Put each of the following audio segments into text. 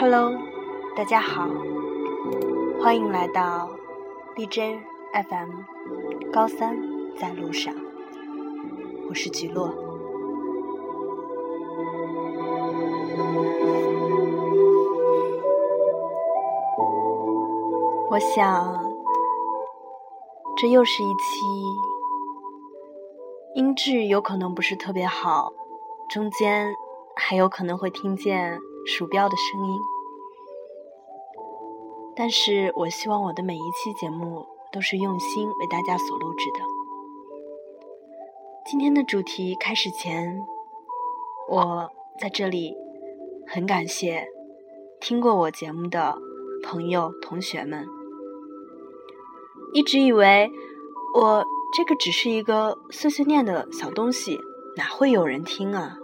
Hello，大家好，欢迎来到 DJ FM 高三在路上，我是菊落。我想，这又是一期音质有可能不是特别好，中间还有可能会听见鼠标的声音。但是我希望我的每一期节目都是用心为大家所录制的。今天的主题开始前，我在这里很感谢听过我节目的朋友、同学们。一直以为我这个只是一个碎碎念的小东西，哪会有人听啊？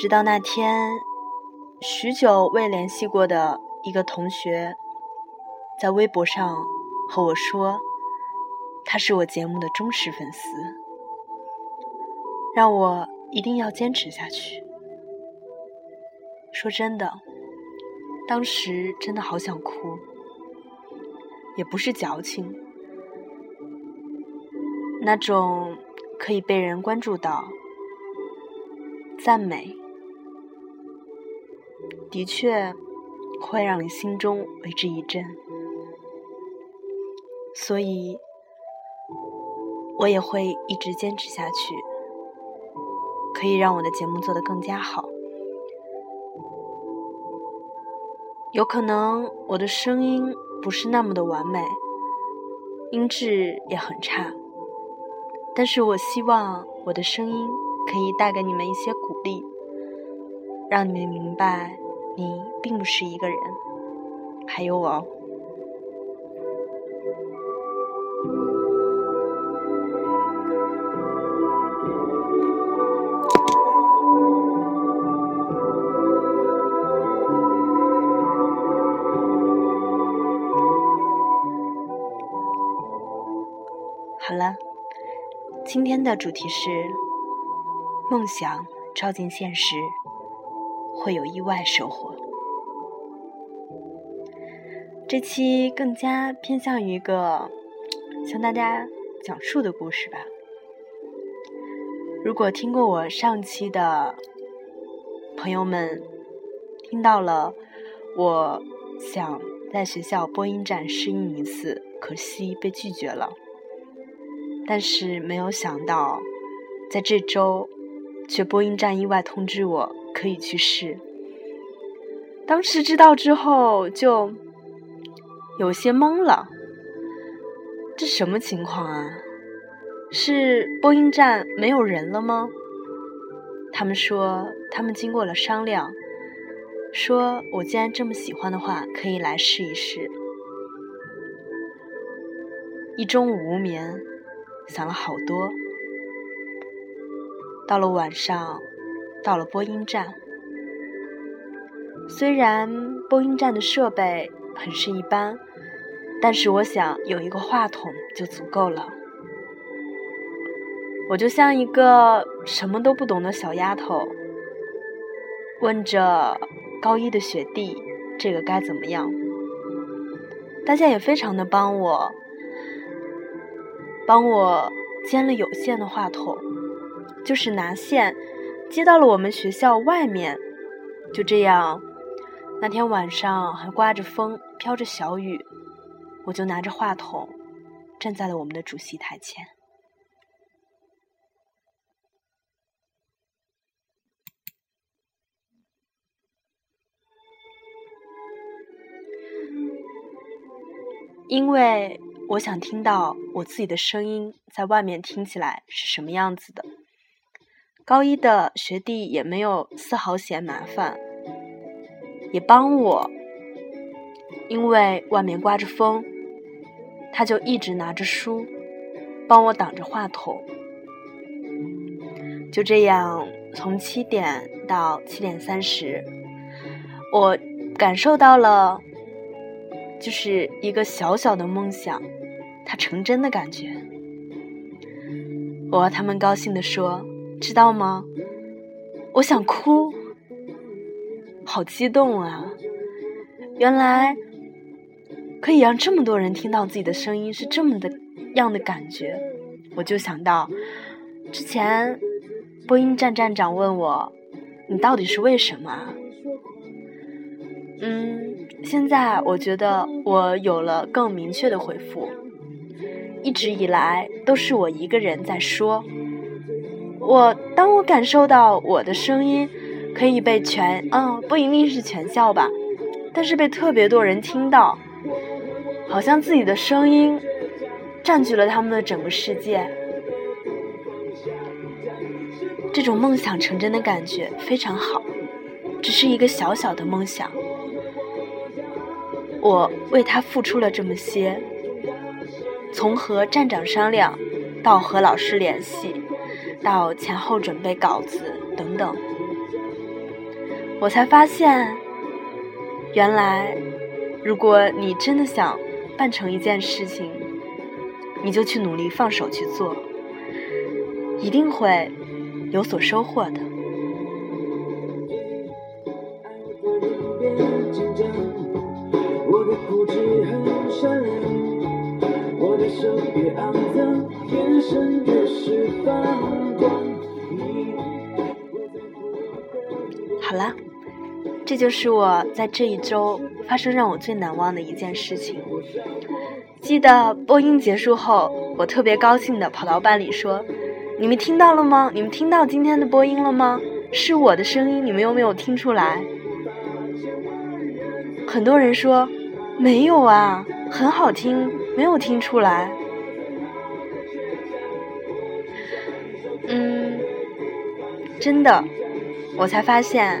直到那天，许久未联系过的。一个同学在微博上和我说，他是我节目的忠实粉丝，让我一定要坚持下去。说真的，当时真的好想哭，也不是矫情，那种可以被人关注到、赞美，的确。会让你心中为之一振，所以我也会一直坚持下去，可以让我的节目做得更加好。有可能我的声音不是那么的完美，音质也很差，但是我希望我的声音可以带给你们一些鼓励，让你们明白。你并不是一个人，还有我。好了，今天的主题是梦想照进现实。会有意外收获。这期更加偏向于一个向大家讲述的故事吧。如果听过我上期的朋友们，听到了我想在学校播音站试音一次，可惜被拒绝了。但是没有想到，在这周却播音站意外通知我。可以去试。当时知道之后就有些懵了，这什么情况啊？是播音站没有人了吗？他们说他们经过了商量，说我既然这么喜欢的话，可以来试一试。一中午无眠，想了好多。到了晚上。到了播音站，虽然播音站的设备很是一般，但是我想有一个话筒就足够了。我就像一个什么都不懂的小丫头，问着高一的学弟这个该怎么样。大家也非常的帮我，帮我兼了有线的话筒，就是拿线。接到了我们学校外面，就这样，那天晚上还刮着风，飘着小雨，我就拿着话筒，站在了我们的主席台前。因为我想听到我自己的声音在外面听起来是什么样子的。高一的学弟也没有丝毫嫌麻烦，也帮我，因为外面刮着风，他就一直拿着书，帮我挡着话筒。就这样，从七点到七点三十，我感受到了，就是一个小小的梦想，它成真的感觉。我和他们高兴地说。知道吗？我想哭。好激动啊！原来可以让这么多人听到自己的声音，是这么的样的感觉。我就想到，之前播音站站长问我：“你到底是为什么？”嗯，现在我觉得我有了更明确的回复。一直以来都是我一个人在说。我当我感受到我的声音可以被全，嗯，不一定是全校吧，但是被特别多人听到，好像自己的声音占据了他们的整个世界。这种梦想成真的感觉非常好，只是一个小小的梦想，我为他付出了这么些。从和站长商量，到和老师联系，到前后准备稿子等等，我才发现，原来，如果你真的想办成一件事情，你就去努力放手去做，一定会有所收获的。就是我在这一周发生让我最难忘的一件事情。记得播音结束后，我特别高兴的跑到班里说：“你们听到了吗？你们听到今天的播音了吗？是我的声音，你们有没有听出来？”很多人说：“没有啊，很好听。”没有听出来，嗯，真的，我才发现，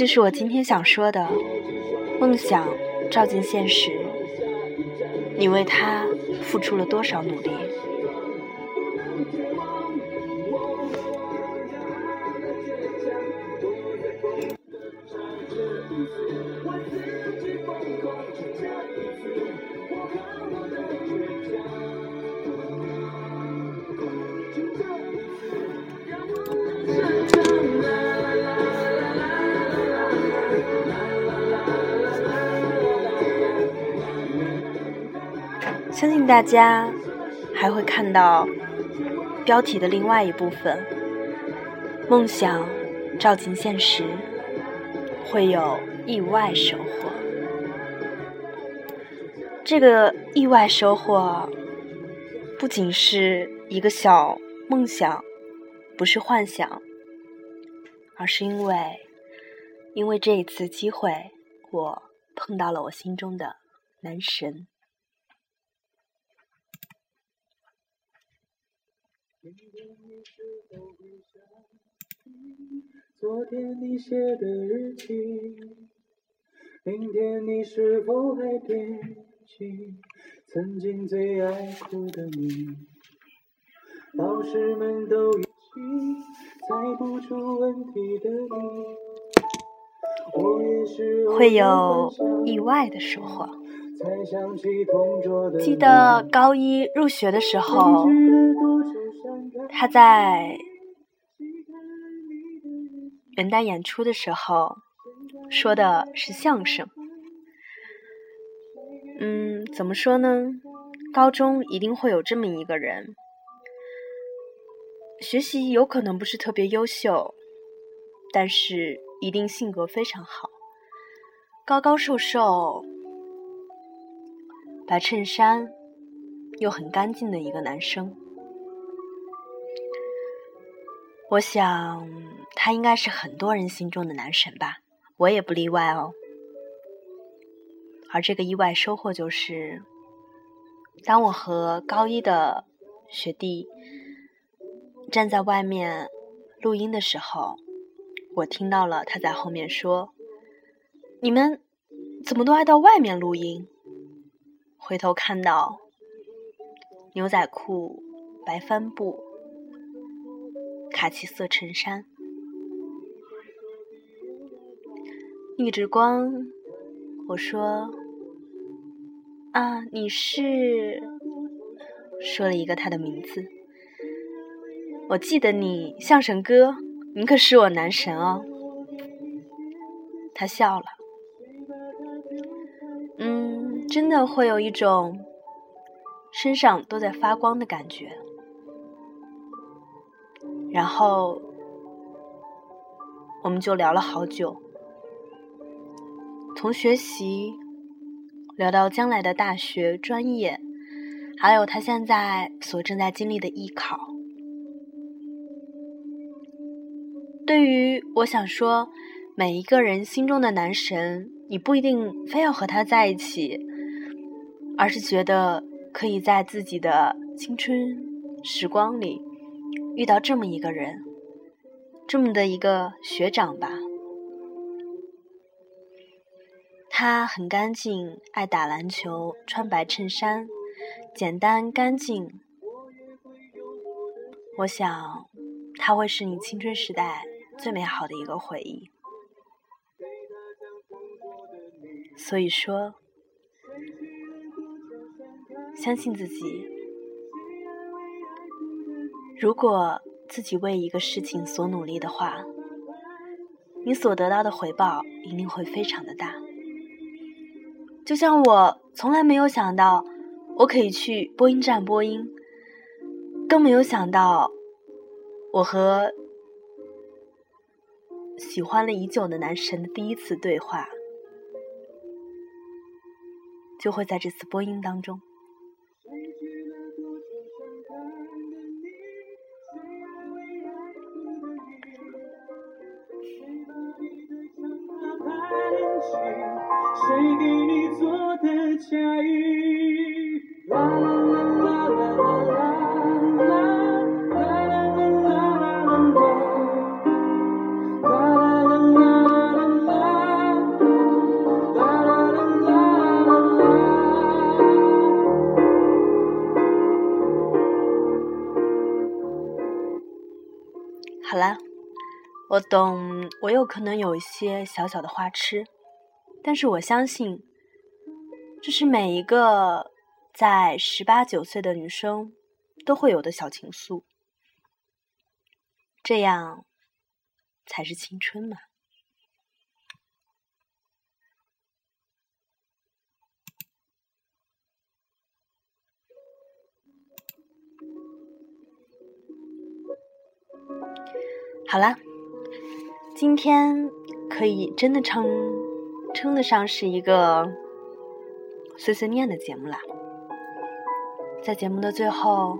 就是我今天想说的，梦想照进现实，你为他付出了多少努力？大家还会看到标题的另外一部分，梦想照进现实，会有意外收获。这个意外收获不仅是一个小梦想，不是幻想，而是因为，因为这一次机会，我碰到了我心中的男神。今天你是否会想起昨天你写的日记？明天你是否还惦记曾经最爱哭的你？老师们都已经猜不出问题的你，我也是会有意外的收获。记得高一入学的时候。他在元旦演出的时候说的是相声。嗯，怎么说呢？高中一定会有这么一个人，学习有可能不是特别优秀，但是一定性格非常好，高高瘦瘦，白衬衫又很干净的一个男生。我想，他应该是很多人心中的男神吧，我也不例外哦。而这个意外收获就是，当我和高一的学弟站在外面录音的时候，我听到了他在后面说：“你们怎么都爱到外面录音？回头看到牛仔裤、白帆布、卡其色衬衫，逆着光，我说：“啊，你是？”说了一个他的名字。我记得你，相声哥，你可是我男神哦。他笑了。嗯，真的会有一种身上都在发光的感觉。然后我们就聊了好久，从学习聊到将来的大学专业，还有他现在所正在经历的艺考。对于我想说。每一个人心中的男神，你不一定非要和他在一起，而是觉得可以在自己的青春时光里遇到这么一个人，这么的一个学长吧。他很干净，爱打篮球，穿白衬衫，简单干净。我想，他会是你青春时代最美好的一个回忆。所以说，相信自己。如果自己为一个事情所努力的话，你所得到的回报一定会非常的大。就像我从来没有想到我可以去播音站播音，更没有想到我和喜欢了已久的男神的第一次对话。就会在这次播音当中。好啦，我懂，我有可能有一些小小的花痴，但是我相信，这是每一个在十八九岁的女生都会有的小情愫，这样才是青春嘛。好啦，今天可以真的称称得上是一个碎碎念的节目啦。在节目的最后，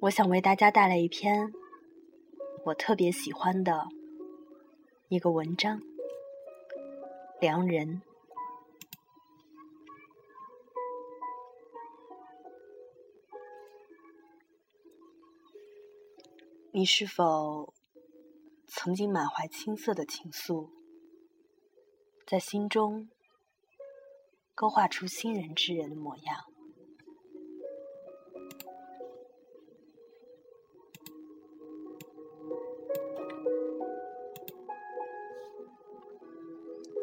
我想为大家带来一篇我特别喜欢的一个文章，《良人》。你是否曾经满怀青涩的情愫，在心中勾画出心人之人的模样？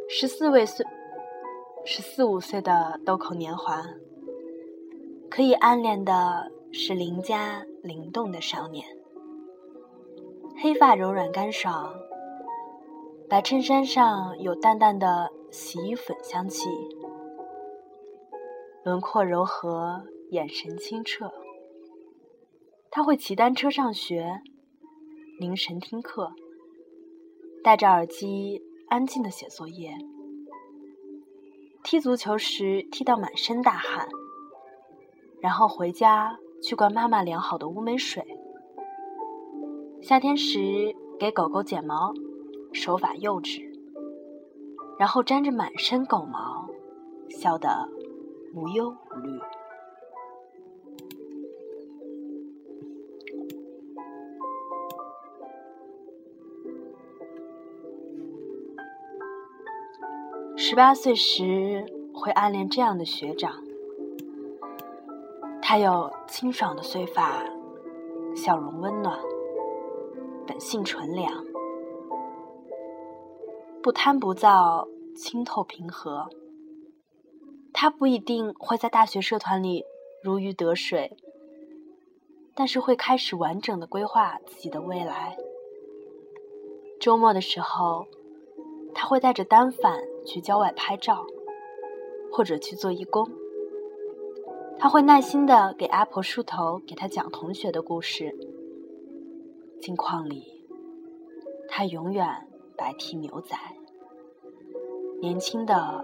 十四位岁，十四五岁的豆蔻年华，可以暗恋的是邻家灵动的少年。黑发柔软干爽，白衬衫上有淡淡的洗衣粉香气，轮廓柔和，眼神清澈。他会骑单车上学，凝神听课，戴着耳机安静的写作业。踢足球时踢到满身大汗，然后回家去灌妈妈量好的乌梅水。夏天时给狗狗剪毛，手法幼稚，然后沾着满身狗毛，笑得无忧无虑。十八岁时会暗恋这样的学长，他有清爽的碎发，笑容温暖，本性纯良，不贪不躁，清透平和。他不一定会在大学社团里如鱼得水，但是会开始完整的规划自己的未来。周末的时候，他会带着单反去郊外拍照，或者去做义工。他会耐心的给阿婆梳头，给他讲同学的故事。镜框里，他永远白 T 牛仔，年轻的。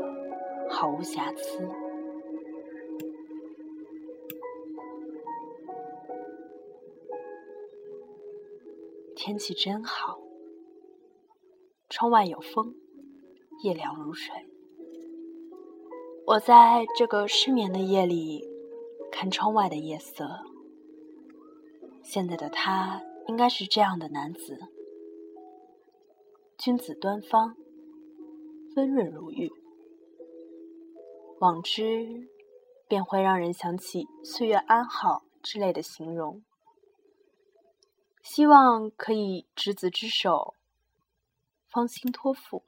毫无瑕疵。天气真好，窗外有风，夜凉如水。我在这个失眠的夜里看窗外的夜色。现在的他应该是这样的男子，君子端方，温润如玉。往之，便会让人想起“岁月安好”之类的形容。希望可以执子之手，芳心托付。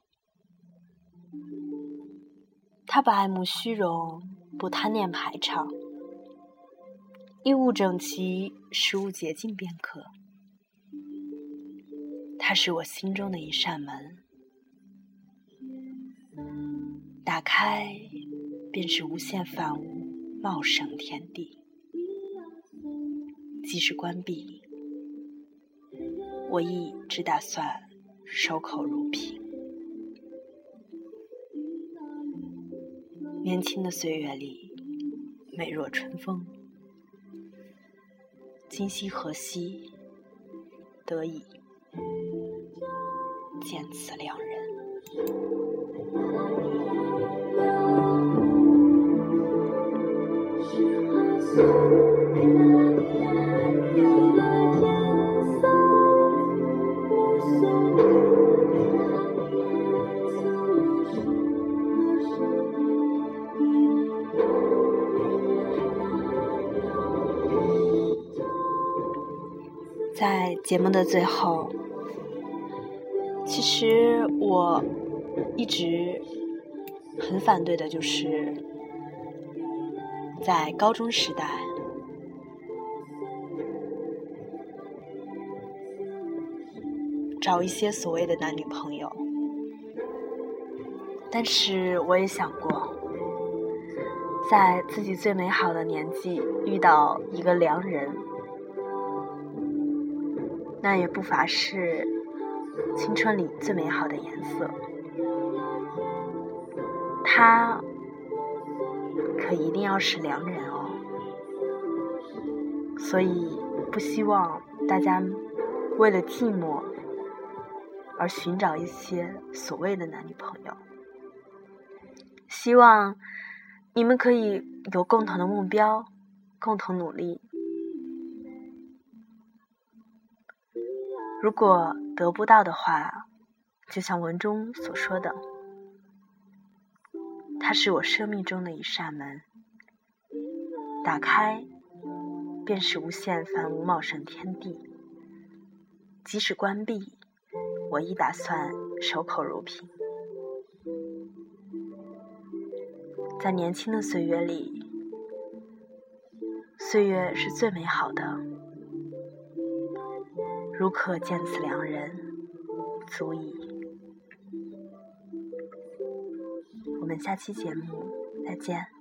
他不爱慕虚荣，不贪念排场，衣物整齐，食物洁净便可。它是我心中的一扇门，打开。便是无限繁芜茂盛天地，即使关闭，我亦只打算守口如瓶。年轻的岁月里，美若春风，今夕何夕，得以见此两人。在节目的最后，其实我一直很反对的就是。在高中时代，找一些所谓的男女朋友，但是我也想过，在自己最美好的年纪遇到一个良人，那也不乏是青春里最美好的颜色。他。可一定要是良人哦，所以不希望大家为了寂寞而寻找一些所谓的男女朋友。希望你们可以有共同的目标，共同努力。如果得不到的话，就像文中所说的。它是我生命中的一扇门，打开便是无限繁芜茂盛天地；即使关闭，我亦打算守口如瓶。在年轻的岁月里，岁月是最美好的，如可见此良人，足矣。我们下期节目再见。